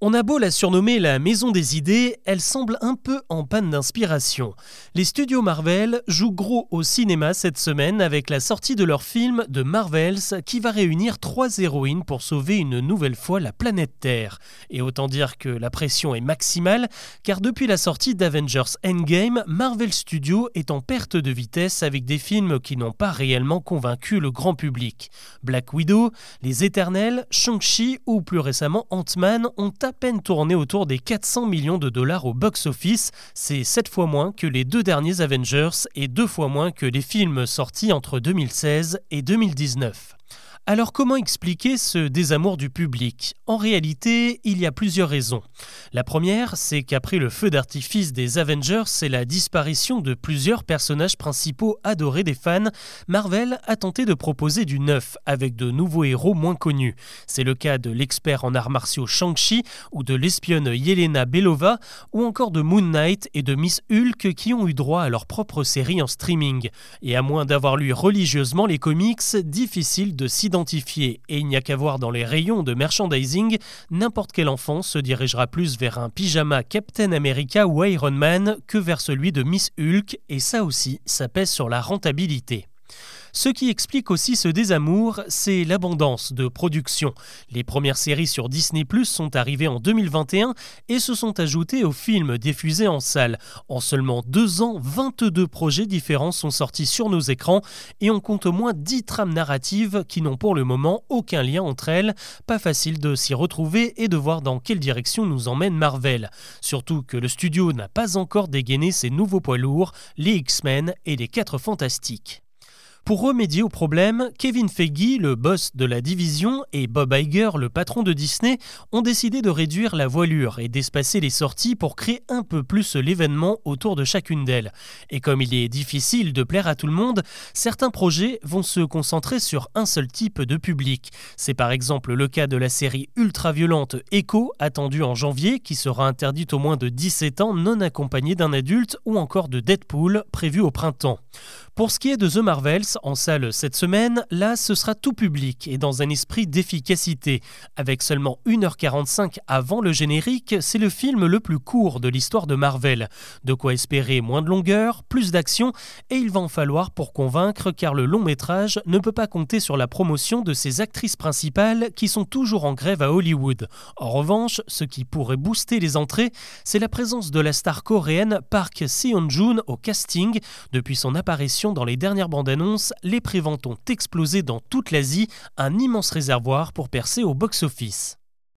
On a beau la surnommer la maison des idées, elle semble un peu en panne d'inspiration. Les studios Marvel jouent gros au cinéma cette semaine avec la sortie de leur film The Marvels qui va réunir trois héroïnes pour sauver une nouvelle fois la planète Terre. Et autant dire que la pression est maximale car depuis la sortie d'Avengers Endgame, Marvel Studios est en perte de vitesse avec des films qui n'ont pas réellement convaincu le grand public. Black Widow, Les Éternels, Shang-Chi ou plus récemment Ant-Man ont à peine tourné autour des 400 millions de dollars au box-office. C'est 7 fois moins que les deux derniers Avengers et deux fois moins que les films sortis entre 2016 et 2019. Alors comment expliquer ce désamour du public? En réalité, il y a plusieurs raisons. La première, c'est qu'après le feu d'artifice des Avengers et la disparition de plusieurs personnages principaux adorés des fans, Marvel a tenté de proposer du neuf avec de nouveaux héros moins connus. C'est le cas de l'expert en arts martiaux Shang-Chi ou de l'espionne Yelena Belova ou encore de Moon Knight et de Miss Hulk qui ont eu droit à leur propre série en streaming. Et à moins d'avoir lu religieusement les comics, difficile de s'identifier et il n'y a qu'à voir dans les rayons de merchandising, n'importe quel enfant se dirigera plus vers un pyjama Captain America ou Iron Man que vers celui de Miss Hulk, et ça aussi, ça pèse sur la rentabilité. Ce qui explique aussi ce désamour, c'est l'abondance de production. Les premières séries sur Disney Plus sont arrivées en 2021 et se sont ajoutées aux films diffusés en salle. En seulement deux ans, 22 projets différents sont sortis sur nos écrans et on compte au moins 10 trames narratives qui n'ont pour le moment aucun lien entre elles. Pas facile de s'y retrouver et de voir dans quelle direction nous emmène Marvel. Surtout que le studio n'a pas encore dégainé ses nouveaux poids lourds, les X-Men et les 4 Fantastiques. Pour remédier au problème, Kevin Feige, le boss de la division, et Bob Iger, le patron de Disney, ont décidé de réduire la voilure et d'espacer les sorties pour créer un peu plus l'événement autour de chacune d'elles. Et comme il est difficile de plaire à tout le monde, certains projets vont se concentrer sur un seul type de public. C'est par exemple le cas de la série ultra-violente Echo, attendue en janvier, qui sera interdite au moins de 17 ans non accompagnée d'un adulte, ou encore de Deadpool, prévu au printemps. Pour ce qui est de The Marvels, en salle cette semaine, là ce sera tout public et dans un esprit d'efficacité. Avec seulement 1h45 avant le générique, c'est le film le plus court de l'histoire de Marvel. De quoi espérer moins de longueur, plus d'action, et il va en falloir pour convaincre car le long métrage ne peut pas compter sur la promotion de ses actrices principales qui sont toujours en grève à Hollywood. En revanche, ce qui pourrait booster les entrées, c'est la présence de la star coréenne Park Seon-joon au casting depuis son apparition dans les dernières bandes annonces, les préventes ont explosé dans toute l'Asie, un immense réservoir pour percer au box-office.